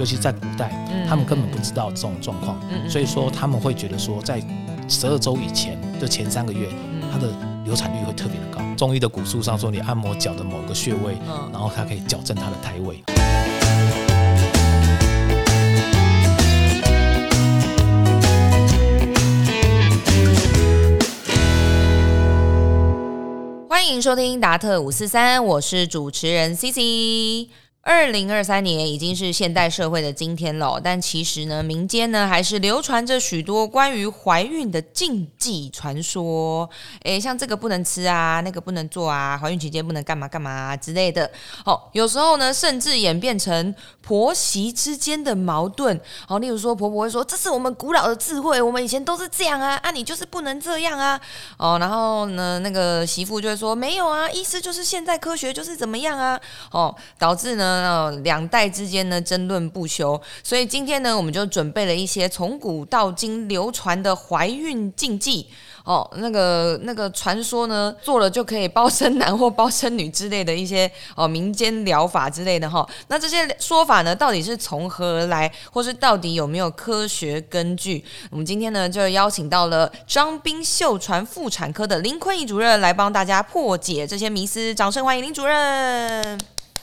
尤其在古代，他们根本不知道这种状况，所以说他们会觉得说，在十二周以前的前三个月，它的流产率会特别的高。中医的古书上说，你按摩脚的某个穴位，然后它可以矫正它的胎位。欢迎收听达特五四三，我是主持人 C C。二零二三年已经是现代社会的今天了，但其实呢，民间呢还是流传着许多关于怀孕的禁忌传说。诶，像这个不能吃啊，那个不能做啊，怀孕期间不能干嘛干嘛之类的。哦，有时候呢，甚至演变成婆媳之间的矛盾。哦，例如说，婆婆会说：“这是我们古老的智慧，我们以前都是这样啊，啊，你就是不能这样啊。”哦，然后呢，那个媳妇就会说：“没有啊，意思就是现在科学就是怎么样啊。”哦，导致呢。呃，两代之间呢争论不休，所以今天呢，我们就准备了一些从古到今流传的怀孕禁忌哦，那个那个传说呢，做了就可以包生男或包生女之类的一些哦民间疗法之类的哈。那这些说法呢，到底是从何而来，或是到底有没有科学根据？我们今天呢，就邀请到了张斌秀传妇产科的林坤义主任来帮大家破解这些迷思，掌声欢迎林主任。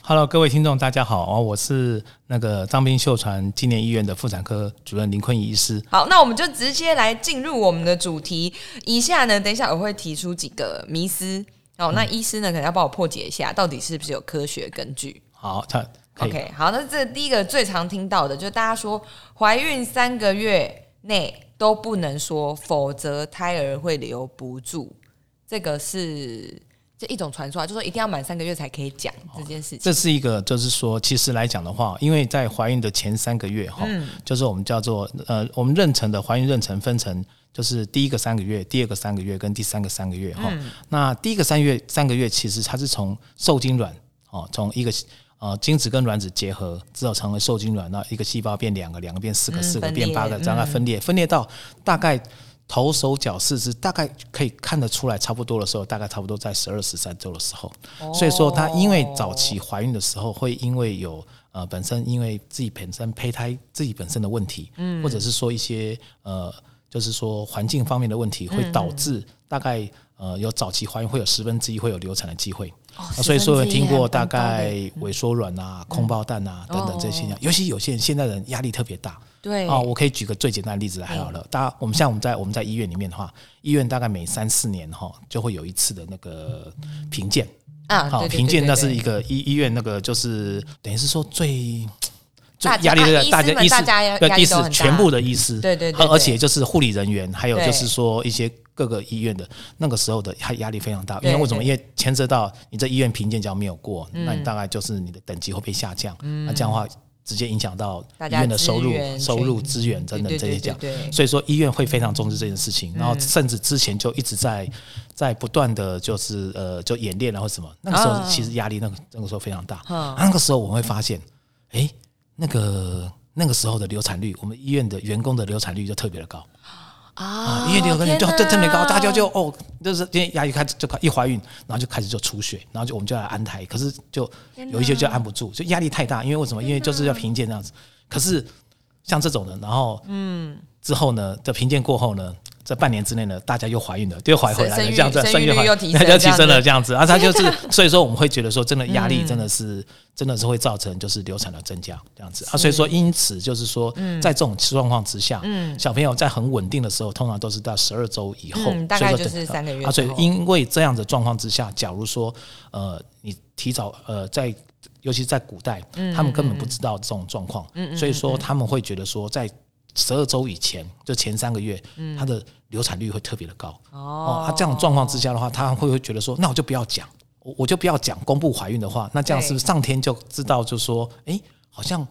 Hello，各位听众，大家好哦，我是那个张斌秀传纪念医院的妇产科主任林坤仪医师。好，那我们就直接来进入我们的主题。以下呢，等一下我会提出几个迷思哦，那医师呢可能要帮我破解一下，到底是不是有科学根据？好，他 OK，好，那这第一个最常听到的，就是大家说怀孕三个月内都不能说，否则胎儿会留不住。这个是。这一种传说啊，就说一定要满三个月才可以讲这件事情。这是一个，就是说，其实来讲的话，因为在怀孕的前三个月哈，就是我们叫做呃，我们妊娠的怀孕妊娠分成，就是第一个三个月、第二个三个月跟第三个三个月哈。那第一个三月三个月，其实它是从受精卵哦，从一个呃精子跟卵子结合之后成为受精卵，那一个细胞变两个，两个变四个，四个变八个，这样分裂，分裂到大概。头手脚四肢大概可以看得出来，差不多的时候，大概差不多在十二十三周的时候。所以说，她因为早期怀孕的时候，会因为有呃本身因为自己本身胚胎自己本身的问题，嗯，或者是说一些呃就是说环境方面的问题，会导致大概呃有早期怀孕会有十分之一会有流产的机会。所以说，听过大概萎缩软啊、空包蛋啊等等这些尤其有些人现在人压力特别大。对。啊，我可以举个最简单的例子来好了。大家，我们像我们在我们在医院里面的话，医院大概每三四年哈就会有一次的那个评鉴。啊，好评鉴，那是一个医医院那个就是等于是说最最压力的大家医师对医师全部的医师对对，而且就是护理人员，还有就是说一些各个医院的那个时候的压压力非常大，因为为什么？因为牵涉到你这医院评鉴只要没有过，那你大概就是你的等级会被下降，那这样的话。直接影响到医院的收入、收入、资源等等这些讲，所以说医院会非常重视这件事情，然后甚至之前就一直在在不断的就是呃就演练然后什么，那个时候其实压力那个那个时候非常大，那个时候我们会发现，哎，那个那个时候的流产率，我们医院的员工的流产率就特别的高。啊，因为流产率就真的高，大家就哦，就是今天牙医开始就一怀孕，然后就开始就出血，然后就我们就来安胎，可是就有一些就安不住，就压力太大。因为为什么？因为就是要评鉴这样子。可是像这种的，然后嗯，之后呢，这评鉴过后呢？在半年之内呢，大家又怀孕了，又怀回来了，这样子，生育率又 提升了，这样子，啊，他就是，所以说我们会觉得说，真的压力真的是，真的是会造成就是流产的增加，这样子啊，所以说因此就是说，在这种状况之下，嗯，小朋友在很稳定的时候，通常都是到十二周以后，大概就是三个月，啊，所以因为这样的状况之下，假如说，呃，你提早，呃，在尤其在古代，他们根本不知道这种状况，所以说他们会觉得说在。十二周以前，就前三个月，他的流产率会特别的高。哦，他这样状况之下的话，他会不会觉得说，那我就不要讲，我我就不要讲公布怀孕的话，那这样是不是上天就知道，就说，哎，好像。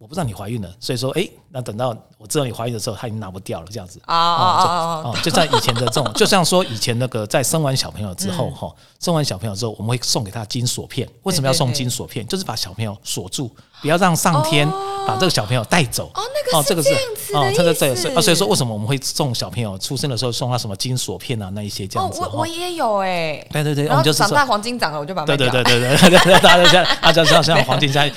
我不知道你怀孕了，所以说，哎，那等到我知道你怀孕的时候，他已经拿不掉了，这样子啊啊啊！就在以前的这种，就像说以前那个在生完小朋友之后，哈，生完小朋友之后，我们会送给他金锁片。为什么要送金锁片？就是把小朋友锁住，不要让上天把这个小朋友带走。哦，那个哦，这个是哦，这个这是啊，所以说为什么我们会送小朋友出生的时候送他什么金锁片啊，那一些这样子。哦，我我也有哎。对对对，然后长大黄金长了，我就把对对对对对对，大家像大家像像黄金在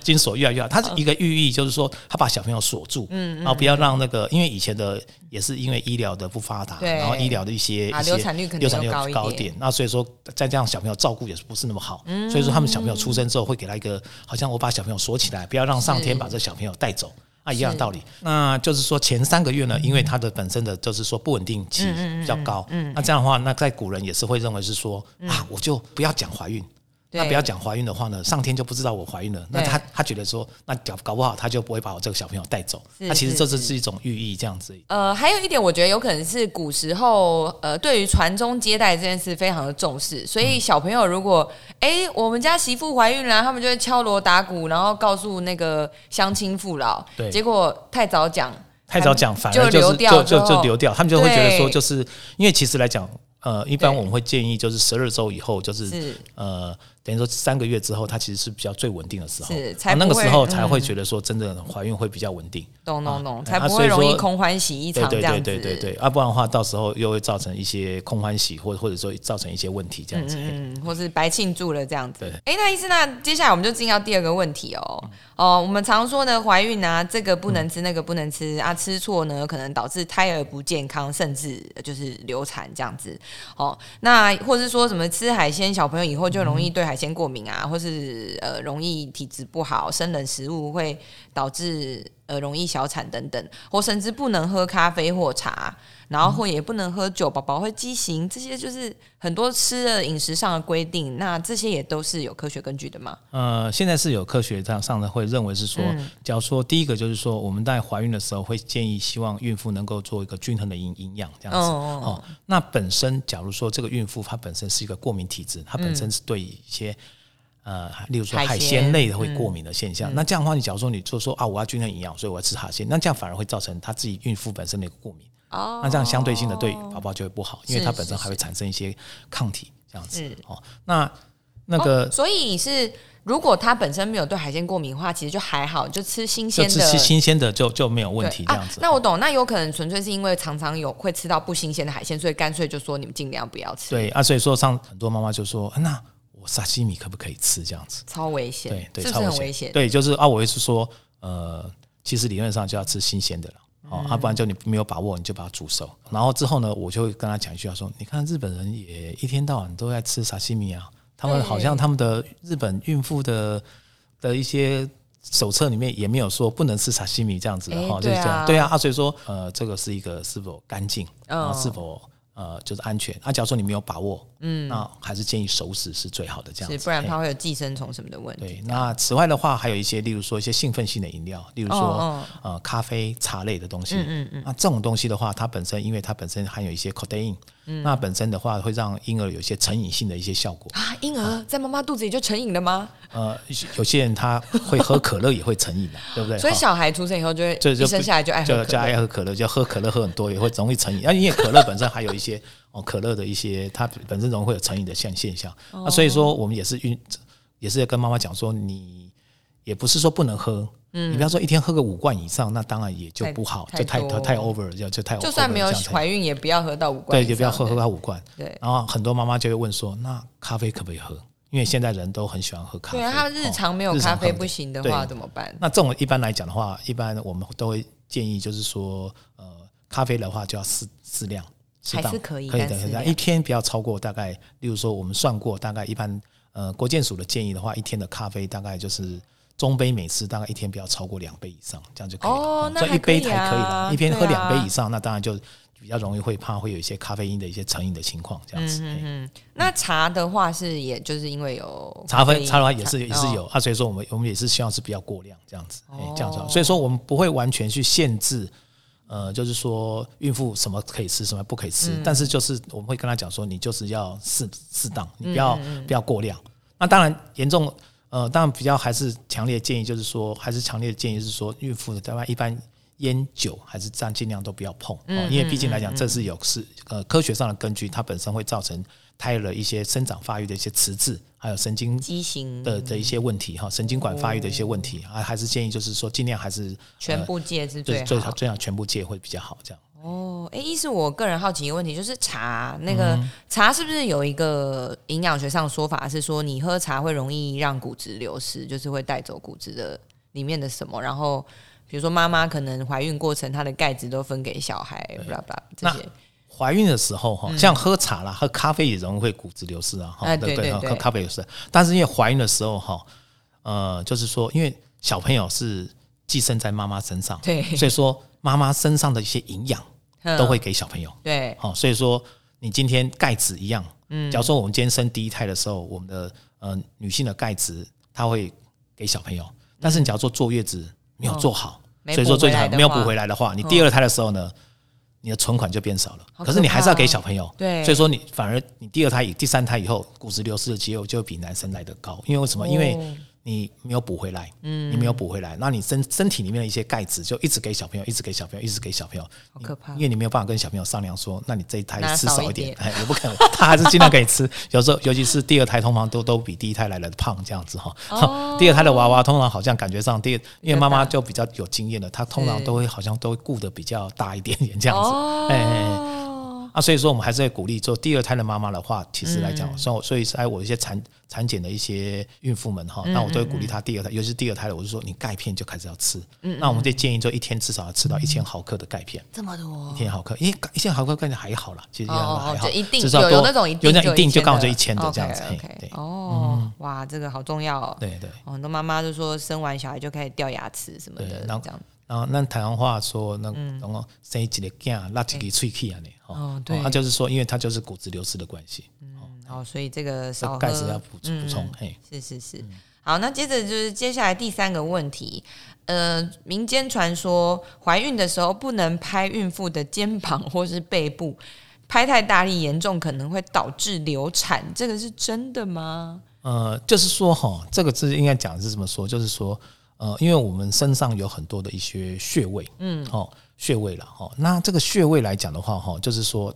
金锁越来越好，它是一个寓意，就是说他把小朋友锁住，嗯，然后不要让那个，因为以前的也是因为医疗的不发达，然后医疗的一些一些流产率可能高高一点，那所以说再这样小朋友照顾也是不是那么好，所以说他们小朋友出生之后会给他一个，好像我把小朋友锁起来，不要让上天把这小朋友带走。啊，一样的道理。那就是说，前三个月呢，因为它的本身的就是说不稳定期比较高，嗯那这样的话，那在古人也是会认为是说啊，我就不要讲怀孕。那不要讲怀孕的话呢，上天就不知道我怀孕了。那他他觉得说，那搞搞不好他就不会把我这个小朋友带走。那其实这是是一种寓意，这样子。呃，还有一点，我觉得有可能是古时候呃，对于传宗接代这件事非常的重视，所以小朋友如果哎，我们家媳妇怀孕了，他们就会敲锣打鼓，然后告诉那个乡亲父老。对。结果太早讲，太早讲，反而就是就就就流掉，他们就会觉得说，就是因为其实来讲，呃，一般我们会建议就是十二周以后，就是呃。等于说三个月之后，它其实是比较最稳定的时候，是才那个时候才会觉得说真的怀孕会比较稳定。懂懂懂，才不会容易空欢喜一场这样子。对对对对对，啊，不然的话到时候又会造成一些空欢喜，或或者说造成一些问题这样子。嗯嗯，或是白庆祝了这样子。哎，那意思那接下来我们就进到第二个问题哦。哦，我们常说的怀孕啊，这个不能吃，那个不能吃啊，吃错呢可能导致胎儿不健康，甚至就是流产这样子。哦，那或是说什么吃海鲜，小朋友以后就容易对海鲜过敏啊，或是呃，容易体质不好，生冷食物会导致呃容易小产等等，或甚至不能喝咖啡或茶，然后或也不能喝酒，宝宝会畸形，这些就是很多吃的饮食上的规定。那这些也都是有科学根据的吗？呃，现在是有科学上上的会认为是说，假如说第一个就是说，我们在怀孕的时候会建议希望孕妇能够做一个均衡的营营养这样子。哦，那本身假如说这个孕妇她本身是一个过敏体质，她本身是对一些呃，例如说海鲜类的会过敏的现象，那这样的话，你假如说你就说啊，我要均衡营养，所以我要吃海鲜，那这样反而会造成他自己孕妇本身的一个过敏。哦，那这样相对性的对宝宝就会不好，因为它本身还会产生一些抗体这样子。哦，那那个，所以是如果他本身没有对海鲜过敏的话，其实就还好，就吃新鲜的，吃新鲜的就就没有问题这样子。那我懂，那有可能纯粹是因为常常有会吃到不新鲜的海鲜，所以干脆就说你们尽量不要吃。对啊，所以说像很多妈妈就说那。沙西米可不可以吃？这样子超危险，对对，超危险。对，就是啊，我也是说，呃，其实理论上就要吃新鲜的了，哦，要不然就你没有把握，你就把它煮熟。然后之后呢，我就会跟他讲一句话说：，你看日本人也一天到晚都在吃沙西米啊，他们好像他们的日本孕妇的的一些手册里面也没有说不能吃沙西米这样子的哈，就是这样。对啊，啊，所以说，呃，这个是一个是否干净，然后是否。呃，就是安全。那假如说你没有把握，嗯，那还是建议熟食是最好的，这样子，不然它会有寄生虫什么的问题。对，那此外的话，还有一些，例如说一些兴奋性的饮料，例如说呃咖啡、茶类的东西。嗯嗯嗯。那这种东西的话，它本身因为它本身含有一些 codeine。那本身的话会让婴儿有一些成瘾性的一些效果啊！婴儿在妈妈肚子里就成瘾了吗？呃，有些人他会喝可乐也会成瘾的，对不对？所以小孩出生以后就会就生下来就爱喝就爱喝可乐，就喝可乐喝很多也会容易成瘾。啊，因为可乐本身还有一些哦，可乐的一些它本身容易会有成瘾的现现象。那所以说我们也是运也是跟妈妈讲说，你也不是说不能喝。嗯，你不要说一天喝个五罐以上，那当然也就不好，就太太太 over，就就太。就算没有怀孕，也不要喝到五罐。对，也不要喝喝到五罐。对。然后很多妈妈就会问说：“那咖啡可不可以喝？”因为现在人都很喜欢喝咖啡。对啊，他日常没有咖啡不行的话怎么办？那这种一般来讲的话，一般我们都会建议就是说，呃，咖啡的话就要适适量，还是可以，可以的，一天不要超过大概，例如说我们算过，大概一般呃国健署的建议的话，一天的咖啡大概就是。中杯每次大概一天不要超过两杯以上，这样就可以了。哦，那一杯才可以了。一天喝两杯以上，那当然就比较容易会怕会有一些咖啡因的一些成瘾的情况，这样子。嗯嗯。那茶的话是，也就是因为有茶分茶的话也是也是有啊，所以说我们我们也是希望是比较过量这样子，这样子。所以说我们不会完全去限制，呃，就是说孕妇什么可以吃，什么不可以吃，但是就是我们会跟他讲说，你就是要适适当，你不要不要过量。那当然严重。呃，当然比较还是强烈建议，就是说，还是强烈的建议是说，孕妇大概一般烟酒还是这样，尽量都不要碰哦，因为毕竟来讲，这是有是呃科学上的根据，它本身会造成胎儿的一些生长发育的一些迟滞，还有神经畸形。的的一些问题哈，神经管发育的一些问题啊，还是建议就是说尽量还是全部戒是最好，最最好全部戒会比较好这样。哦，哎，一是我个人好奇一个问题，就是茶那个茶是不是有一个营养学上说法是说，你喝茶会容易让骨质流失，就是会带走骨质的里面的什么？然后比如说妈妈可能怀孕过程，她的钙质都分给小孩，巴拉巴拉这些。怀孕的时候哈，像喝茶啦、喝咖啡也容易会骨质流失啊，哈，对对对，喝咖啡也是。但是因为怀孕的时候哈，呃，就是说因为小朋友是寄生在妈妈身上，对，所以说。妈妈身上的一些营养都会给小朋友，对，好，所以说你今天钙质一样，嗯，假如说我们今天生第一胎的时候，我们的呃女性的钙质，它会给小朋友，但是你假如说坐月子没有做好，所以说最好没有补回来的话，你第二胎的时候呢，你的存款就变少了，可是你还是要给小朋友，对，所以说你反而你第二胎以第三胎以后骨质流失的机会就比男生来得高，因为为什么？因为你没有补回来，嗯，你没有补回来，那你身身体里面的一些钙质就一直给小朋友，一直给小朋友，一直给小朋友，好可怕。因为你没有办法跟小朋友商量说，那你这一胎吃少一点，哎，也不可能，他还是尽量给你吃。有时候，尤其是第二胎，通常都都比第一胎来的胖，这样子哈。第二胎的娃娃通常好像感觉上，第因为妈妈就比较有经验了，她通常都会好像都会顾得比较大一点点这样子，哎。啊，所以说我们还是会鼓励做第二胎的妈妈的话，其实来讲，所以所以在我一些产产检的一些孕妇们哈，那我都会鼓励她第二胎，尤其是第二胎的，我就说你钙片就开始要吃。嗯，那我们就建议就一天至少要吃到一千毫克的钙片。这么多？一千毫克，因为一千毫克钙还好啦，其实还好，一定有有那种有那一定就刚好就一千的这样子。对哦，哇，这个好重要哦。对对，很多妈妈就说生完小孩就开始掉牙齿什么的，这样。然后那台湾话说，那然后生一个囝，拉几个喙齿啊，呢？哦，对，他就是说，因为他就是骨质流失的关系。嗯，好，所以这个少钙质要补补充。嘿，是是是。好，那接着就是接下来第三个问题，呃，民间传说怀孕的时候不能拍孕妇的肩膀或是背部，拍太大力严重可能会导致流产，这个是真的吗？呃，就是说哈，这个字应该讲是这么说，就是说。呃，因为我们身上有很多的一些穴位，嗯，哦，穴位了，哦，那这个穴位来讲的话，哈，就是说，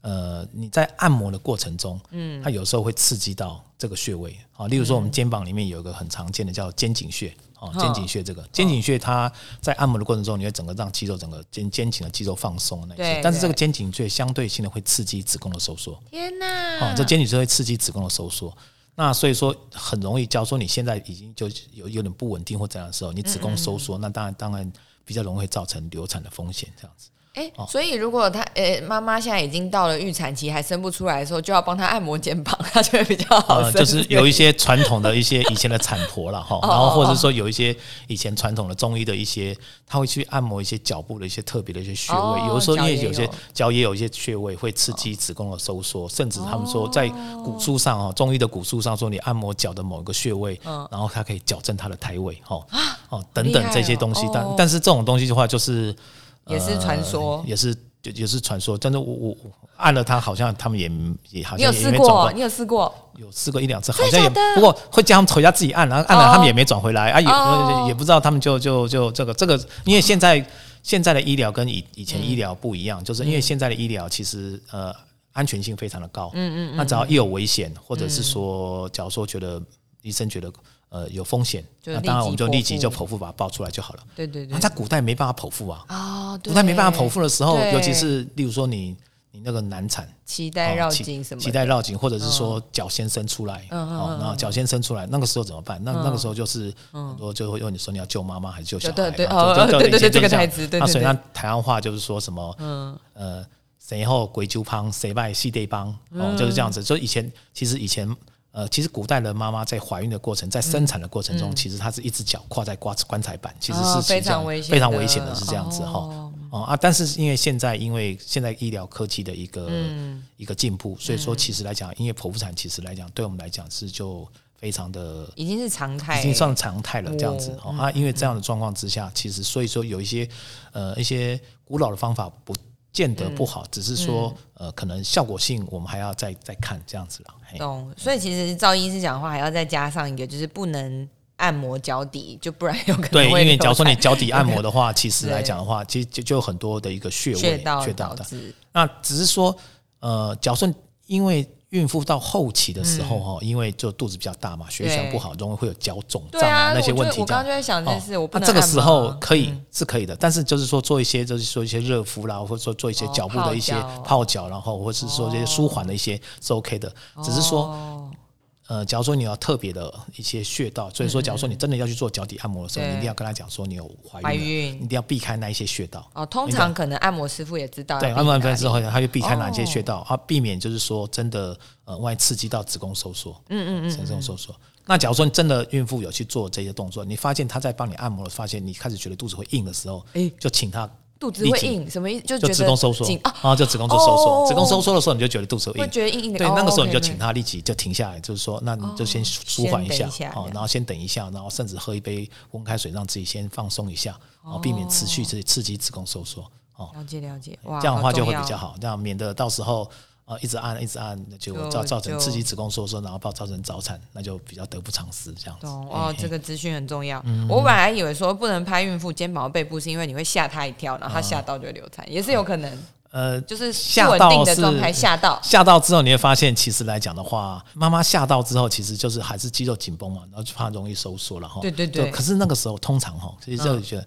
呃，你在按摩的过程中，嗯，它有时候会刺激到这个穴位，啊，例如说我们肩膀里面有一个很常见的叫肩颈穴，哦，肩颈穴这个肩颈穴，它在按摩的过程中，你会整个让肌肉整个肩肩颈的肌肉放松那些，但是这个肩颈穴相对性的会刺激子宫的收缩，天哪，哦，这肩颈穴会刺激子宫的收缩。那所以说很容易，假如说你现在已经就有有点不稳定或怎样的时候，你子宫收缩，那当然当然比较容易造成流产的风险，这样子。哎，所以如果他呃妈妈现在已经到了预产期还生不出来的时候，就要帮他按摩肩膀，他就会比较好。就是有一些传统的一些以前的产婆了哈，然后或者说有一些以前传统的中医的一些，他会去按摩一些脚部的一些特别的一些穴位。有的时候因为有些脚也有一些穴位会刺激子宫的收缩，甚至他们说在骨书上哦，中医的骨书上说你按摩脚的某一个穴位，然后它可以矫正它的胎位哈哦等等这些东西。但但是这种东西的话就是。也是传说，也是也是传说。但是我我按了它，好像他们也也好像你有试过，你有试过，有试过一两次，好像也不过会叫他们回家自己按，然后按了他们也没转回来啊，也也不知道他们就就就这个这个，因为现在现在的医疗跟以以前医疗不一样，就是因为现在的医疗其实呃安全性非常的高，嗯嗯，那只要一有危险，或者是说假如说觉得医生觉得。呃，有风险，那当然我们就立即就剖腹把它抱出来就好了。对对对。那在古代没办法剖腹啊。啊，古代没办法剖腹的时候，尤其是例如说你你那个难产，脐带绕颈什么，脐带绕颈，或者是说脚先生出来，哦，然后脚先生出来，那个时候怎么办？那那个时候就是很多就会问你说你要救妈妈还是救小孩？对对哦，对对对，这个台词，对对。那所以那台湾话就是说什么？嗯呃，谁后鬼酒帮，谁败系对帮，哦，就是这样子。所以以前其实以前。呃，其实古代的妈妈在怀孕的过程，在生产的过程中，其实她是一只脚跨在棺棺材板，其实是非常危险，非常危险的，是这样子哈。哦啊，但是因为现在，因为现在医疗科技的一个一个进步，所以说其实来讲，因为剖腹产其实来讲，对我们来讲是就非常的已经是常态，已经算常态了这样子哦啊，因为这样的状况之下，其实所以说有一些呃一些古老的方法不。见得不好，只是说，呃，可能效果性我们还要再再看这样子了。懂，所以其实赵医师讲话还要再加上一个，就是不能按摩脚底，就不然有可能对，因会为假如说你流脚底按摩的话，其实对来讲的话，其实就就有很多的一个穴位穴道的。那只是说，呃，假如说因为孕妇到后期的时候哈，因为就肚子比较大嘛，血小不好，容易会有脚肿胀对啊，那些问题。我刚刚就在想这件事，我这个时候可以嗯。是可以的，但是就是说做一些就是说一些热敷啦，或者说做一些哦脚。部的一些泡脚，然后或是说这些舒缓的一些是 OK 的。只是说，哦呃，假如说你要特别的一些穴道，所以说假如说你真的要去做脚底按摩的时候，对。你一定要跟他讲说你有怀怀孕。一定要避开那一些穴道。哦，通常可能按摩师傅也知道对，要按完避哪分之后，他就避开哪些穴哦。道、啊，避免就是说真的呃，万一刺激到子宫收缩，嗯嗯嗯，子宫收缩。那假如说你真的孕妇有去做这些动作，你发现她在帮你按摩了，发现你开始觉得肚子会硬的时候，诶。就请她肚子会硬，什么意思？就就子宫收缩紧啊，就子宫就收缩，哦子宫收缩的时候你就觉得肚子会会硬。觉得硬硬的。对，哦那个时候你就请他立即就停下来，就是说，那你就先舒缓一下先等一下，哦然后先等一下，然后甚至喝一杯温开水，让自己先放松一下，哦，避免持续刺刺激子宫收缩，哦，了解了解，哇，这样的话就会比较好，这样免得到时候呃一直按一直按，就就造造成就刺激子宫收缩，然后造造成早产，那就比较得不偿失这样子。哦，嘿这个资讯很重要。嗯我本来以为说不能拍孕妇肩膀、背部，是因为你会吓她一跳，然后她吓到就流产，也是有可能，呃，就是不吓稳定的状态吓到。吓到之后，你会发现，其实来讲的话，妈妈吓到之后，其实就是还是肌肉紧绷嘛，然后就怕容易收缩了哈。对对对可是那个时候，通常哈，其实就觉得，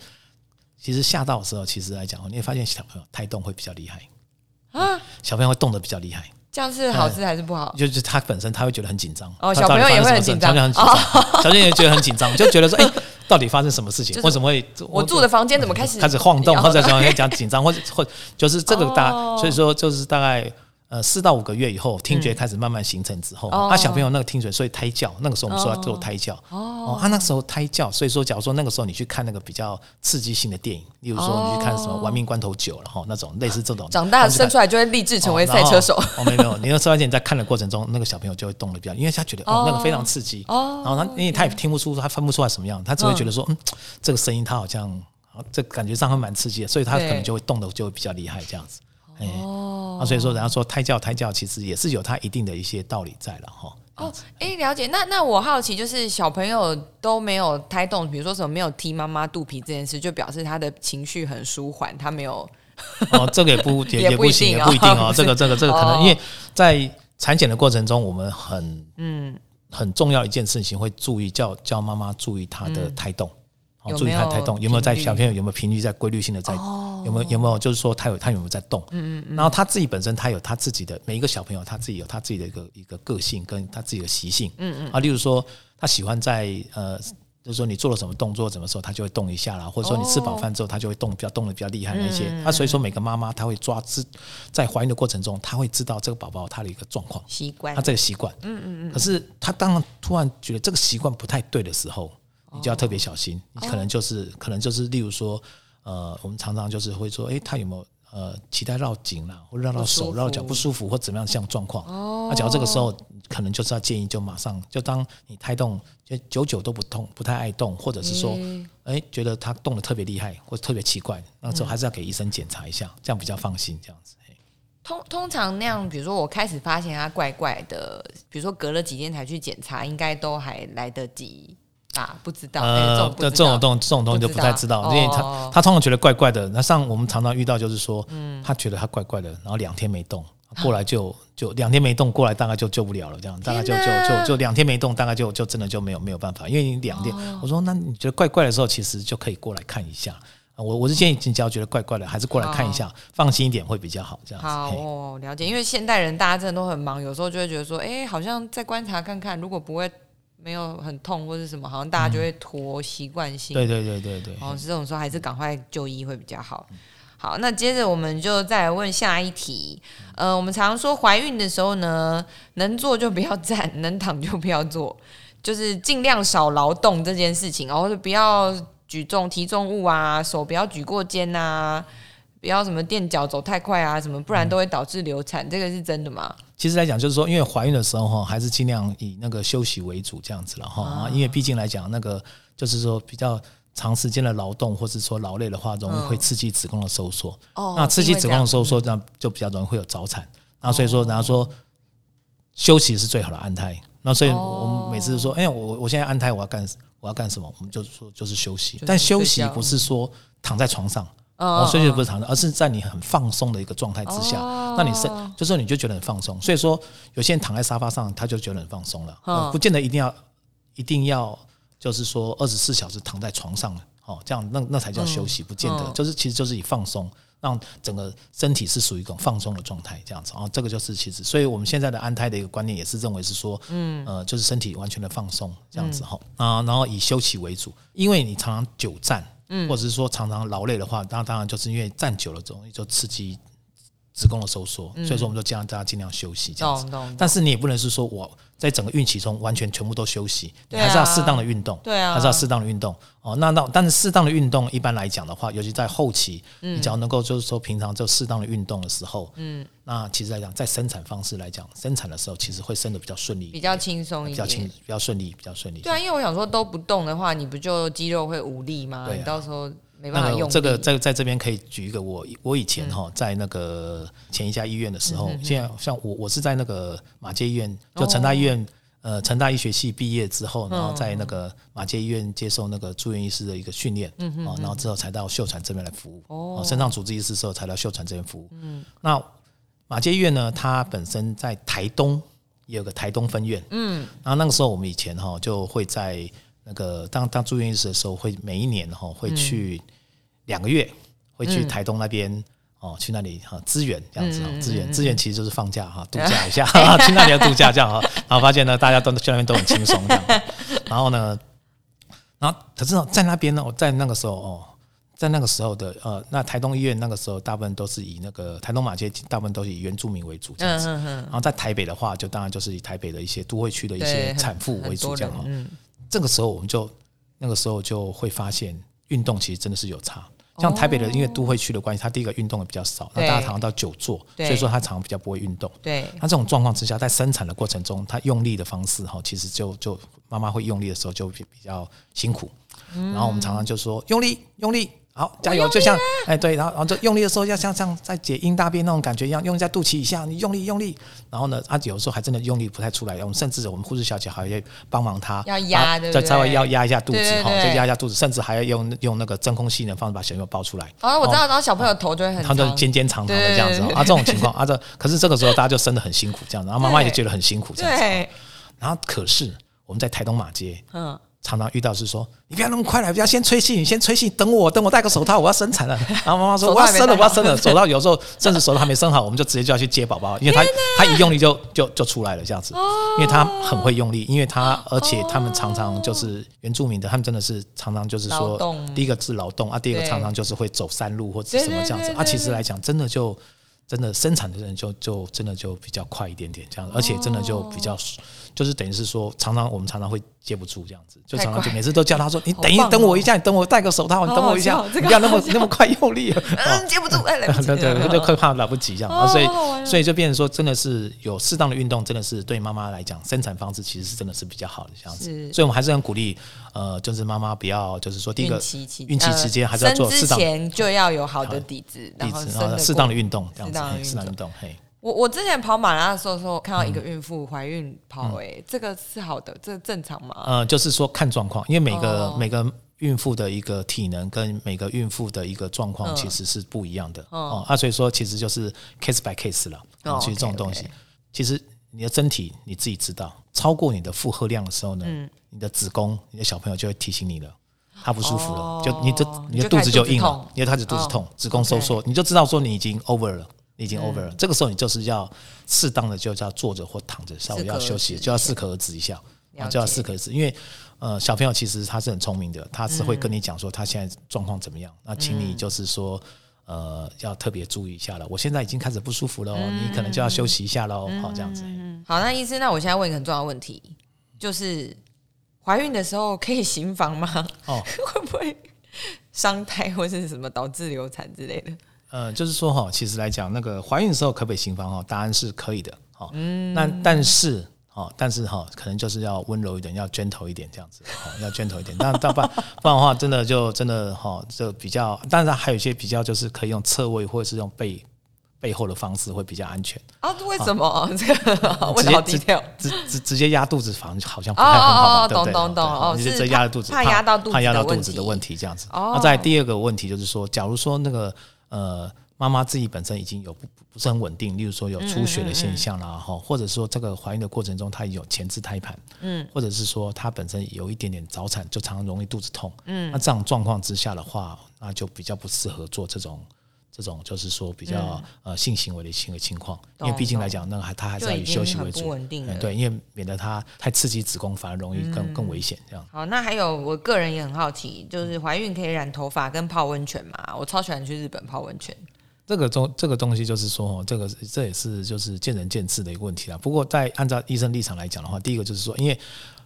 其实吓到的时候，其实来讲，你会发现小朋友胎动会比较厉害啊，小朋友会动得比较厉害。这样是好事还是不好？就是他本身他会觉得很紧张哦小朋友也会很紧张小朋友很紧张，小朋友也觉得很紧张，就觉得说，哎，到底发生什么事情？为什么会我住的房间怎么开始开始晃动，或者什么讲紧张，或者或就是这个大，哦所以说就是大概。呃，四到五个月以后，听觉开始慢慢形成之后，哦。啊，小朋友那个听觉，所以胎教，那个时候我们说要做胎教，哦，啊，那时候胎教，所以说，假如说那个时候你去看那个比较刺激性的电影，例如说你去看什么《玩命关头九》然后那种类似这种，长大生出来就会立志成为赛车手。没有没有，你那时候而且你在看的过程中，那个小朋友就会动的比较，因为他觉得哦那个非常刺激，哦。然后他因为他也听不出，他分不出来什么样，他只会觉得说嗯这个声音他好像，啊这感觉上会蛮刺激的，所以他可能就会动的就会比较厉害这样子。哎，哦啊，所以说人家说胎教胎教其实也是有它一定的一些道理在了哈。哦，哎，了解。那那我好奇，就是小朋友都没有胎动，比如说什么没有踢妈妈肚皮这件事，就表示他的情绪很舒缓，他没有哦，这个也不 也也不行，也不一定哦。这个这个这个可哦能因为在产检的过程中，我们很嗯很重要一件事情会注意叫叫妈妈注意她的胎动。哦，注意有没有她的胎动有没有在小朋友有没有频率在规律性的在、哦有没有有没有就是说他有他有没有在动？嗯嗯然后他自己本身他有他自己的每一个小朋友他自己有他自己的一个一个个性跟他自己的习性。嗯嗯啊，例如说他喜欢在呃。就是说你做了什么动作，什么时候他就会动一下啦，或者说你吃饱饭之后，他就会动，比较动的比较厉害那些。啊，所以说每个妈妈她会抓知，在怀孕的过程中，她会知道这个宝宝他的一个状况，习惯他这个习惯。嗯嗯嗯。可是他当然突然觉得这个习惯不太对的时候，你就要特别小心。你可能就是可能就是例如说，呃，我们常常就是会说，诶，他有没有呃脐带绕颈啦，或绕到手、绕脚不舒服或怎么样这样状况？哦。那假如这个时候可能就是要建议就马上就当你胎动就久久都不痛，不太爱动，或者是说，诶，觉得他动的特别厉害或特别奇怪，那时候还是要给医生检查一下，这样比较放心。这样子。通通常那样，比如说我开始发现他怪怪的，比如说隔了几天才去检查，应该都还来得及吧？不知道，哎这呃种，这种东这种东西就不太知道，因为他哦他通常觉得怪怪的。那像我们常常遇到就是说，嗯他觉得他怪怪的，然后两天没动，过来就就两天没动，过来大概就救不了了，这样大概就就就就两天没动，大概就就真的就没有没有办法，因为你两天，我说那你觉得怪怪的时候，其实就可以过来看一下。啊我我是建议你只要觉得怪怪的，还是过来看一下，放心一点会比较好，这样子。好哦，了解。因为现代人大家真的都很忙，有时候就会觉得说，哎、好像再观察看看，如果不会没有很痛或是什么，好像大家就会拖习惯性。对对对对对。哦，这种时候还是赶快就医会比较好。好，那接着我们就再来问下一题。呃，我们常说怀孕的时候呢，能坐就不要站，能躺就不要坐，就是尽量少劳动这件事情，然后就不要举重提重物啊，手不要举过肩啊，不要什么垫脚走太快啊，什么，不然都会导致流产，这个是真的吗？其实来讲，就是说，因为怀孕的时候哈，还是尽量以那个休息为主这样子了哈。啊，因为毕竟来讲，那个就是说比较长时间的劳动或是说劳累的话，容易会刺激子宫的收缩。哦那刺激子宫的收缩，这样就比较容易会有早产。那所以说，然后说休息是最好的安胎。那所以我们每次说，哎，我我现在安胎，我要干我要干什么？我们就说就是休息。但休息不是说躺在床上，哦，休息不是躺着，而是在你很放松的一个状态之下，那你是就是你就觉得很放松。所以说，有些人躺在沙发上，他就觉得很放松了，哦。不见得一定要一定要就是说二十四小时躺在床上了。哦，这样那那才叫休息，不见得。就是其实就是以放松，让整个身体是属于一种放松的状态，这样子。啊，这个就是其实，所以我们现在的安胎的一个观念也是认为是说，嗯。呃，就是身体完全的放松这样子哈啊，然后以休息为主，因为你常常久站，嗯，或者是说常常劳累的话，那当然就是因为站久了容易就刺激。子宫的收缩，所以说我们就建议大家尽量休息这样子。但是你也不能是说我在整个孕期中完全全部都休息，还是要适当的运动。对啊，还是要适当的运动。哦，那那但是适当的运动一般来讲的话，尤其在后期，你只要能够就是说平常就适当的运动的时候，嗯，那其实来讲在生产方式来讲，生产的时候其实会生的比较顺利，比较轻松一点，比较轻，比较顺利，比较顺利。对啊，因为我想说都不动的话，你不就肌肉会无力吗？你到时候。那个这个在在这边可以举一个我我以前哈在那个前一家医院的时候，现在像我我是在那个马街医院，就成大医院呃成大医学系毕业之后，然后在那个马街医院接受那个住院医师的一个训练，啊，然后之后才到秀传这边来服务，哦，肾脏主治医师之后才到秀传这边服务。嗯，那马街医院呢，它本身在台东也有个台东分院，嗯，然后那个时候我们以前哈就会在。那个当当住院医师的时候，会每一年哈会去两个月，会去台东那边哦，去那里哈支援这样子，支援支援其实就是放假哈，度假一下，去那里要度假这样哈，然后发现呢，大家都去那边都很轻松这样，然后呢，然后可是在那边呢，我在那个时候哦，在那个时候的呃，那台东医院那个时候大部分都是以那个台东马街大部分都是以原住民为主这样子，然后在台北的话，就当然就是以台北的一些都会区的一些产妇为主这样哈。这个时候我们就那个时候就会发现运动其实真的是有差。像台北的因为都会区的关系，他第一个运动的比较少，那大家常常到久坐，所以说他常常比较不会运动。对，那这种状况之下，在生产的过程中，他用力的方式哈，其实就就妈妈会用力的时候就比比较辛苦。然后我们常常就说用力用力。好，加油！就像哎，对，然后然后就用力的时候，要像像在解阴大便那种感觉一样，用在肚脐以下，你用力用力。然后呢，他有时候还真的用力不太出来，我们甚至我们护士小姐还要帮忙他要压，再稍微要压一下肚子哈，再压一下肚子，甚至还要用用那个真空吸能方式把小朋友抱出来。哦，我知道，然后小朋友头就会很，他就尖尖长长的 这样子啊，这种情况啊，这可是这个时候大家就生的很辛苦这样子，然后妈妈也觉得很辛苦这样子。然后可是我们在台东马街，嗯。常常遇到是说，你不要那么快来，不要先吹气，你先吹气，等我，等我戴个手套，我要生产了。然后妈妈说我要生了，我要生了。手套有时候甚至手套还没生好，我们就直接就要去接宝宝，因为他他一用力就就就出来了这样子，因为他很会用力，因为他而且他们常常就是原住民的，他们真的是常常就是说，第一个是劳动啊，第二个常常就是会走山路或者什么这样子啊。其实来讲，真的就。真的生产的人就就真的就比较快一点点这样，而且真的就比较，就是等于是说，常常我们常常会接不住这样子，就常常就每次都叫他说：“ 你等一等我一下，你等我戴个手套，你等我一下，不要那么那么快用力。”嗯，接不住，哎，来不及，对对，就快怕来不及这样，所以所以就变成说，真的是有适当的运动，真的是对妈妈来讲，生产方式其实是真的是比较好的这样子。所以我们还是很鼓励，呃，就是妈妈不要，就是说第一个孕期期间还是要做适当，前就要有好的底子，底子，然后适当的运动这样子。是运动，嘿。我我之前跑马拉松的时候，看到一个孕妇怀孕跑，哎，这个是好的，这正常吗？呃，就是说看状况，因为每个每个孕妇的一个体能跟每个孕妇的一个状况其实是不一样的哦。啊，所以说其实就是 case by case 了。其实这种东西，其实你的身体你自己知道，超过你的负荷量的时候呢，你的子宫、你的小朋友就会提醒你了，他不舒服了，就你的你的肚子就硬了，你就开始肚子痛，子宫收缩，你就知道说你已经 over 了。已经 over 了，这个时候你就是要适当的就叫坐着或躺着，稍微要休息，就要适可而止一下，就要适可而止。因为呃，小朋友其实他是很聪明的，他是会跟你讲说他现在状况怎么样，那请你就是说呃要特别注意一下了。我现在已经开始不舒服了哦，你可能就要休息一下喽。好，这样子。好，那医生，那我现在问一个很重要的问题，就是怀孕的时候可以行房吗？哦，会不会伤胎或者是什么导致流产之类的？呃，就是说哈，其实来讲，那个怀孕的时候可不可以行房哈？答案是可以的，哈。嗯。那但是，哈，但是哈，可能就是要温柔一点，要 gentle 一点这样子，哈，要 gentle 一点。但但不然不然的话，真的就真的哈，就比较，当然还有一些比较，就是可以用侧位或者是用背背后的方式会比较安全。啊？为什么？这个问好低调，直直直接压肚子反好像不太很好吧？对不对？懂懂懂哦，直接压肚子，怕压到肚子，怕压到肚子的问题这样子。那在第二个问题就是说，假如说那个呃。妈妈自己本身已经有不不是很稳定，例如说有出血的现象啦，哈，或者说这个怀孕的过程中她有前置胎盘，嗯，或者是说她本身有一点点早产，就常常容易肚子痛，嗯，那这种状况之下的话，那就比较不适合做这种这种就是说比较呃性行为的性的情况，因为毕竟来讲，那还他还是要以休息为主，稳定嗯对，因为免得他太刺激子宫，反而容易更更危险这样。好，那还有我个人也很好奇，就是怀孕可以染头发跟泡温泉嘛？我超喜欢去日本泡温泉。这个东这个东西就是说，这个这也是就是见仁见智的一个问题啦。不过在按照医生立场来讲的话，第一个就是说，因为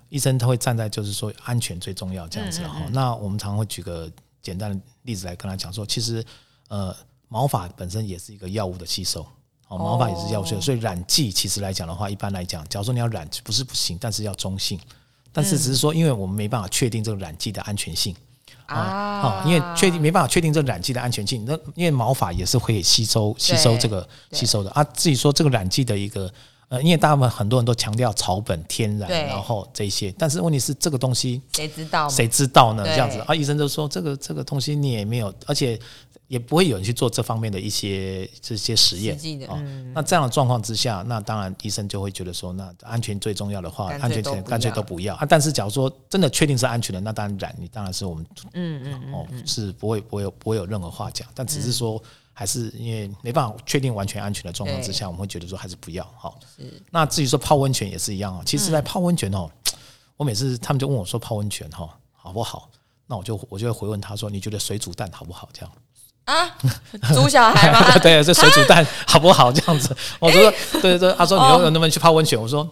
医生他会站在就是说安全最重要这样子哈。那我们常常会举个简单的例子来跟他讲说，其实呃毛发本身也是一个药物的吸收，哦毛发也是药物，所以染剂其实来讲的话，一般来讲，假如说你要染不是不行，但是要中性，但是只是说因为我们没办法确定这个染剂的安全性。啊，因为确定没办法确定这染剂的安全性，那因为毛发也是会吸收吸收这个吸收的。啊。至于说这个染剂的一个呃，因为大部分很多人都强调草本天然，然后这些，但是问题是这个东西谁知道？谁知道呢？这样子啊，医生就说这个这个东西你也没有，而且。也不会有人去做这方面的一些这些实验啊。那这样的状况之下，那当然医生就会觉得说，那安全最重要的话，安全干脆都不要啊。但是假如说真的确定是安全的，那当然染你当然是我们嗯嗯哦是不会不会有不会有任何话讲。但只是说还是因为没办法确定完全安全的状况之下，我们会觉得说还是不要哈。那至于说泡温泉也是一样哦。其实，在泡温泉哦，我每次他们就问我说泡温泉哈好不好？那我就我就会回问他说，你觉得水煮蛋好不好？这样。啊，煮小孩吗？对，这水煮蛋好不好？这样子，我说，对对，他说你有能不能去泡温泉？我说，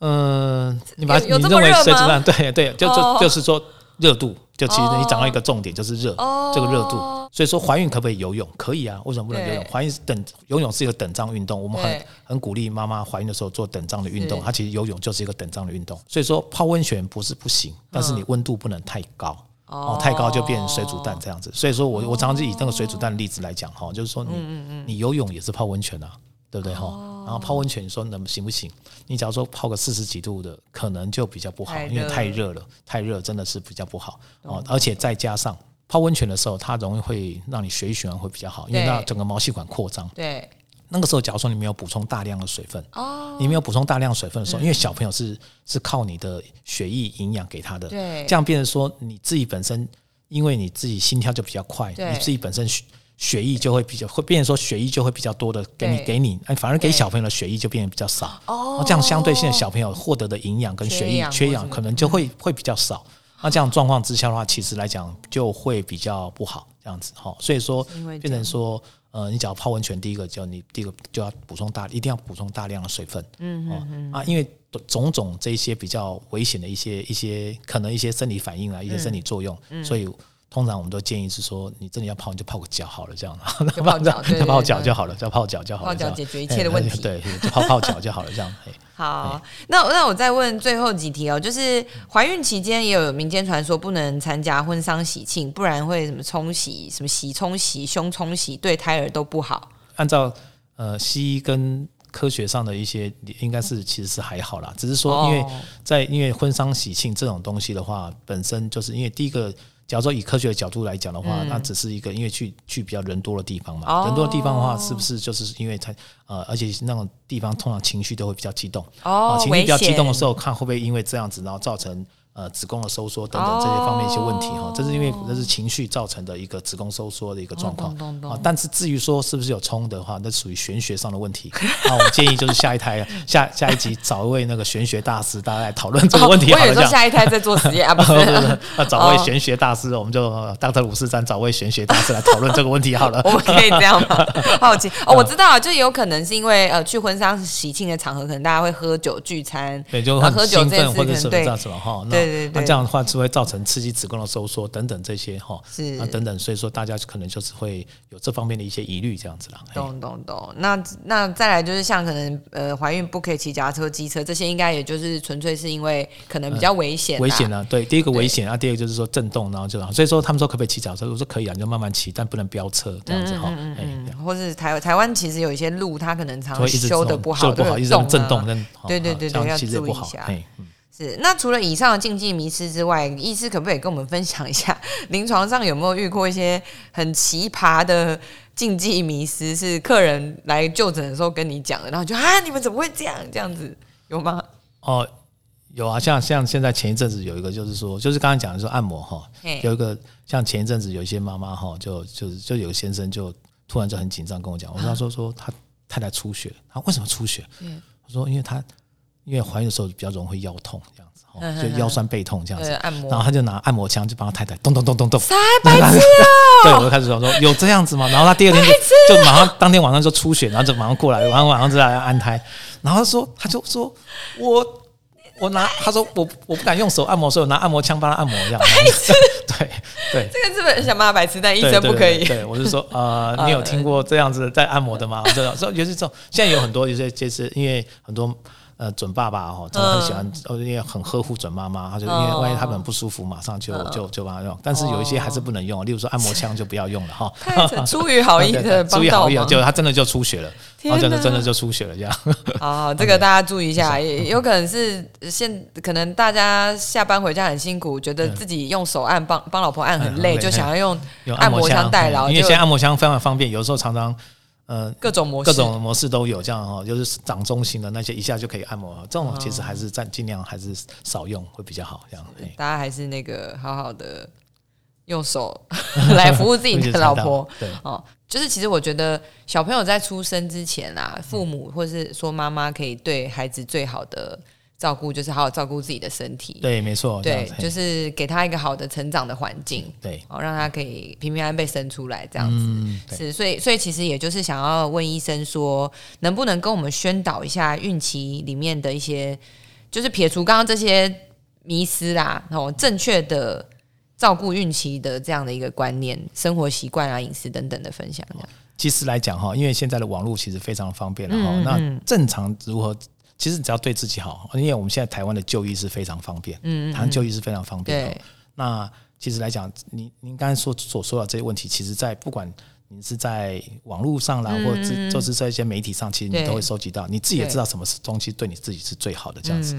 嗯，你把你认为水煮蛋，对对，就就就是说热度，就其实你讲到一个重点，就是热，这个热度。所以说怀孕可不可以游泳？可以啊，为什么不能游泳？怀孕等游泳是一个等张运动，我们很很鼓励妈妈怀孕的时候做等张的运动。它其实游泳就是一个等张的运动。所以说泡温泉不是不行，但是你温度不能太高。哦，太高就变成水煮蛋这样子，所以说我我常常就以那个水煮蛋的例子来讲哈，就是说你你游泳也是泡温泉啊，对不对哈？然后泡温泉你说能行不行？你假如说泡个四十几度的，可能就比较不好，因为太热了，太热真的是比较不好哦。而且再加上泡温泉的时候，它容易会让你血液循环会比较好，因为那整个毛细管扩张。对。那个时候，假如说你没有补充大量的水分，哦，你没有补充大量水分的时候，因为小朋友是是靠你的血液营养给他的，对，这样变成说你自己本身，因为你自己心跳就比较快，你自己本身血血液就会比较会变成说血液就会比较多的给你给你，哎，反而给小朋友的血液就变得比较少，哦，这样相对性的小朋友获得的营养跟血液缺氧可能就会会比较少，那这样状况之下的话，其实来讲就会比较不好，这样子哈，所以说变成说。呃，你只要泡温泉，第一个就你第一个就要补充大，一定要补充大量的水分。嗯嗯嗯。啊，因为种种这些比较危险的一些一些可能一些生理反应啊，一些生理作用，所以。通常我们都建议是说，你真的要泡，你就泡个脚好了，这样就泡脚，就泡脚就好了，就泡脚就好了，泡脚解决一切的问题。对，就泡泡脚就好了，这样。好，那那我再问最后几题哦，就是怀孕期间也有民间传说不能参加婚丧喜庆，不然会什么冲洗、什么洗冲洗、胸冲洗，对胎儿都不好。按照呃西医跟科学上的一些，应该是其实是还好啦，只是说因为在因为婚丧喜庆这种东西的话，本身就是因为第一个。假如说以科学的角度来讲的话，那只是一个因为去去比较人多的地方嘛，人多的地方的话，是不是就是因为它呃，而且那种地方通常情绪都会比较激动，哦，情绪比较激动的时候，看会不会因为这样子，然后造成。呃，子宫的收缩等等这些方面一些问题哈，这是因为这是情绪造成的一个子宫收缩的一个状况啊。但是至于说是不是有冲的话，那属于玄学上的问题。那我们建议就是下一胎下下一集找一位那个玄学大师，大家来讨论这个问题。我有说下一胎在做实验啊，不是？那找位玄学大师，我们就当成五四三找位玄学大师来讨论这个问题好了。我们可以这样吗？好奇哦，我知道，就有可能是因为呃，去婚丧喜庆的场合，可能大家会喝酒聚餐，对，就喝酒这或者是这样子了哈。对对对，那这样的话。是会造成刺激子宫的收缩等等这些哈，是啊等等，所以说大家可能就是会有这方面的一些疑虑这样子啦。懂懂懂。那那再来就是像可能呃怀孕不可以骑脚踏车、机车这些，应该也就是纯粹是因为可能比较危险。危险啊，对，第一个危险啊，第二个就是说震动，然后就所以说他们说可不可以骑脚车？我说可以啊，你就慢慢骑，但不能飙车这样子哈。嗯或是台台湾其实有一些路，它可能常常修的不好，不好，一直动震动，对对对对，要注意一下。是，那除了以上的禁忌迷失之外，医师可不可以跟我们分享一下，临床上有没有遇过一些很奇葩的禁忌迷失，是客人来就诊的时候跟你讲的，然后就啊，你们怎么会这样这样子，有吗？哦，有啊，像像现在前一阵子有一个，就是说，就是刚刚讲的说按摩哈，有一个像前一阵子有一些妈妈哈，就就是就有个先生就突然就很紧张跟我讲，我说他说说他太太出血，他为什么出血？嗯，我说因为他。因为怀孕的时候比较容易腰痛这样子，就腰酸背痛这样子，然后他就拿按摩枪就帮他太太咚咚咚咚咚，啥白痴对，我就开始说说有这样子吗？然后他第二天就就马上当天晚上就出血，然后就马上过来，晚上晚上就来安胎，然后说他就说我我拿他说我我不敢用手按摩，所以我拿按摩枪帮他按摩这样，对对，这个是不是想骂白痴？但医生不可以。对，我就说呃，你有听过这样子在按摩的吗？这种说尤其这种现在有很多有些就是因为很多。呃，准爸爸哦，他很喜欢，哦，因为很呵护准妈妈，他就因为万一他们不舒服，马上就就就帮他用。但是有一些还是不能用，例如说按摩枪就不要用了哈。出于好意的 出于好意，就他真的就出血了，然后真的真的就出血了这样。啊，这个大家注意一下，有可能是现可能大家下班回家很辛苦，觉得自己用手按帮帮老婆按很累，就想要用按摩枪代劳。因为现在按摩枪非常方便，有时候常常。呃，各种模式，各种模式都有，这样哈，就是掌中型的那些一下就可以按摩，这种其实还是在尽量还是少用会比较好，这样。大家还是那个好好的用手 来服务自己的老婆，对哦，就是其实我觉得小朋友在出生之前啊，父母或者是说妈妈可以对孩子最好的。照顾就是好好照顾自己的身体，对，没错，对，就是给他一个好的成长的环境，对，哦让他可以平平安安被生出来，这样子。是，所以，所以其实也就是想要问医生说，能不能跟我们宣导一下孕期里面的一些，就是撇除刚刚这些迷思啦，哦，正确的照顾孕期的这样的一个观念、生活习惯啊、饮食等等的分享。这样。其实来讲哈，因为现在的网络其实非常方便了哈，那正常如何？其实你只要对自己好，因为我们现在台湾的就医是非常方便，嗯，台湾就医是非常方便的。那其实来讲，您您刚才说所说的这些问题，其实，在不管你是在网络上啦，或者就是在一些媒体上，其实你都会收集到，你自己也知道什么是东西对你自己是最好的这样子。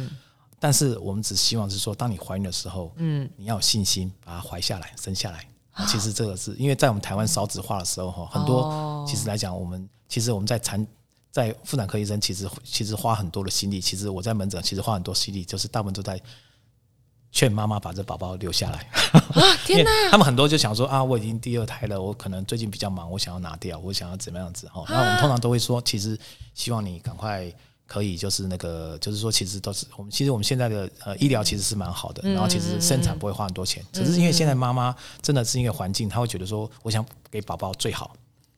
但是我们只希望是说，当你怀孕的时候，嗯，你要有信心把它怀下来、生下来。其实这个是因为在我们台湾少子化的时候，哈，很多其实来讲，我们其实我们在产。在妇产科医生其实其实花很多的心力，其实我在门诊其实花很多心力，就是大部分都在劝妈妈把这宝宝留下来。天哪！他们很多就想说啊，我已经第二胎了，我可能最近比较忙，我想要拿掉，我想要怎么样子哈。那我们通常都会说，其实希望你赶快可以，就是那个，就是说，其实都是我们其实我们现在的呃医疗其实是蛮好的，然后其实生产不会花很多钱，只是因为现在妈妈真的是因为环境，她会觉得说，我想给宝宝最好。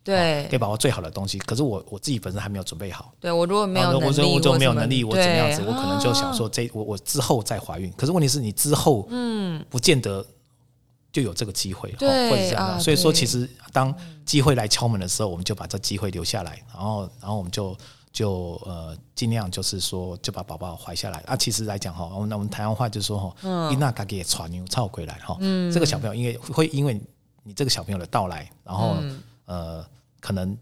对，给宝宝最好的东西。可是我我自己本身还没有准备好。对我如果没有能力，我就没有能力，我怎么样子？我可能就想说，这我我之后再怀孕。可是问题是你之后，嗯，不见得就有这个机会，或者这样。所以说，其实当机会来敲门的时候，我们就把这机会留下来，然后然后我们就就呃尽量就是说就把宝宝怀下来。啊，其实来讲哈，我们我们台湾话就说哈，伊娜嘎给传牛操回来哈，这个小朋友因为会因为你这个小朋友的到来，然后呃。可能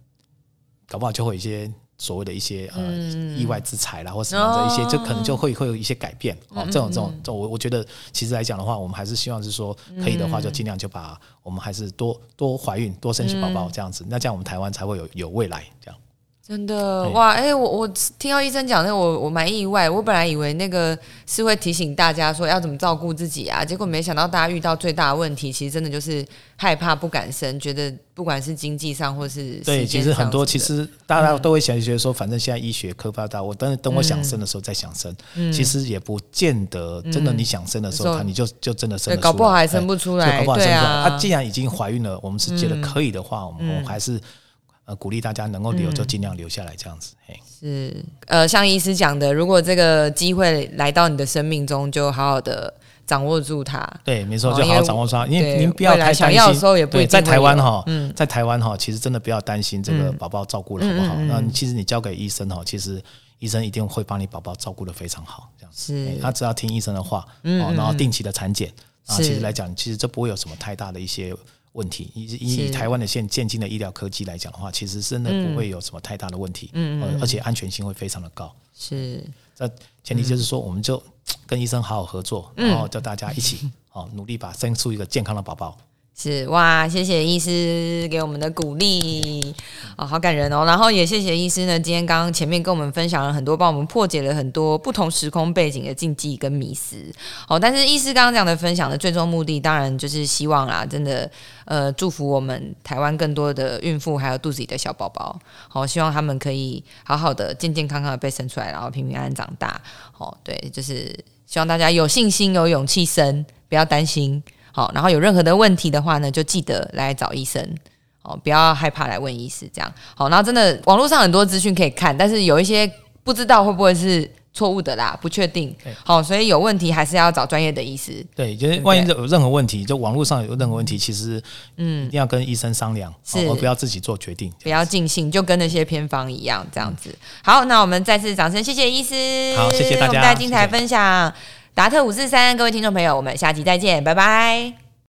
搞不好就会有一些所谓的一些呃意外之财啦，或什么的一些，就可能就会会有一些改变哦。这种这种，我我觉得其实来讲的话，我们还是希望是说，可以的话就尽量就把我们还是多多怀孕，多生宝宝这样子，那这样我们台湾才会有有未来这样。真的哇！哎，我我听到医生讲那我我蛮意外。我本来以为那个是会提醒大家说要怎么照顾自己啊，结果没想到大家遇到最大的问题，其实真的就是害怕不敢生，觉得不管是经济上或是对，其实很多其实大家都会想觉得说，反正现在医学科发达，我等等我想生的时候再想生，其实也不见得真的你想生的时候，你就就真的生，搞不好还生不出来。对啊，他既然已经怀孕了，我们是觉得可以的话，我们还是。呃，鼓励大家能够留就尽量留下来，这样子。嘿，是呃，像医师讲的，如果这个机会来到你的生命中，就好好的掌握住它。对，没错，就好好掌握住它。因为您不要太担心。对，在台湾哈，在台湾哈，其实真的不要担心这个宝宝照顾的好不好。那其实你交给医生哈，其实医生一定会帮你宝宝照顾的非常好，这样子。是，他只要听医生的话，哦，然后定期的产检啊，其实来讲，其实这不会有什么太大的一些。问题。以以台湾的现现今的医疗科技来讲的话，其实真的不会有什么太大的问题，嗯，而且安全性会非常的高。是，那前提就是说，我们就跟医生好好合作，然后叫大家一起 哦努力把生出一个健康的宝宝。是哇，谢谢医师给我们的鼓励哦，好感人哦。然后也谢谢医师呢，今天刚刚前面跟我们分享了很多，帮我们破解了很多不同时空背景的禁忌跟迷思。哦，但是医师刚刚讲的分享的最终目的，当然就是希望啦，真的呃，祝福我们台湾更多的孕妇还有肚子里的小宝宝，好，希望他们可以好好的健健康康的被生出来，然后平平安安长大。哦，对，就是希望大家有信心、有勇气生，不要担心。好，然后有任何的问题的话呢，就记得来找医生哦，不要害怕来问医师这样。好，然后真的网络上很多资讯可以看，但是有一些不知道会不会是错误的啦，不确定。好，所以有问题还是要找专业的医师。对，就是万一有任何问题，就网络上有任何问题，其实嗯，一定要跟医生商量，是，不要自己做决定，不要尽兴，就跟那些偏方一样这样子。好，那我们再次掌声，谢谢医师。好，谢谢大家。在精彩分享。达特五四三，各位听众朋友，我们下期再见，拜拜。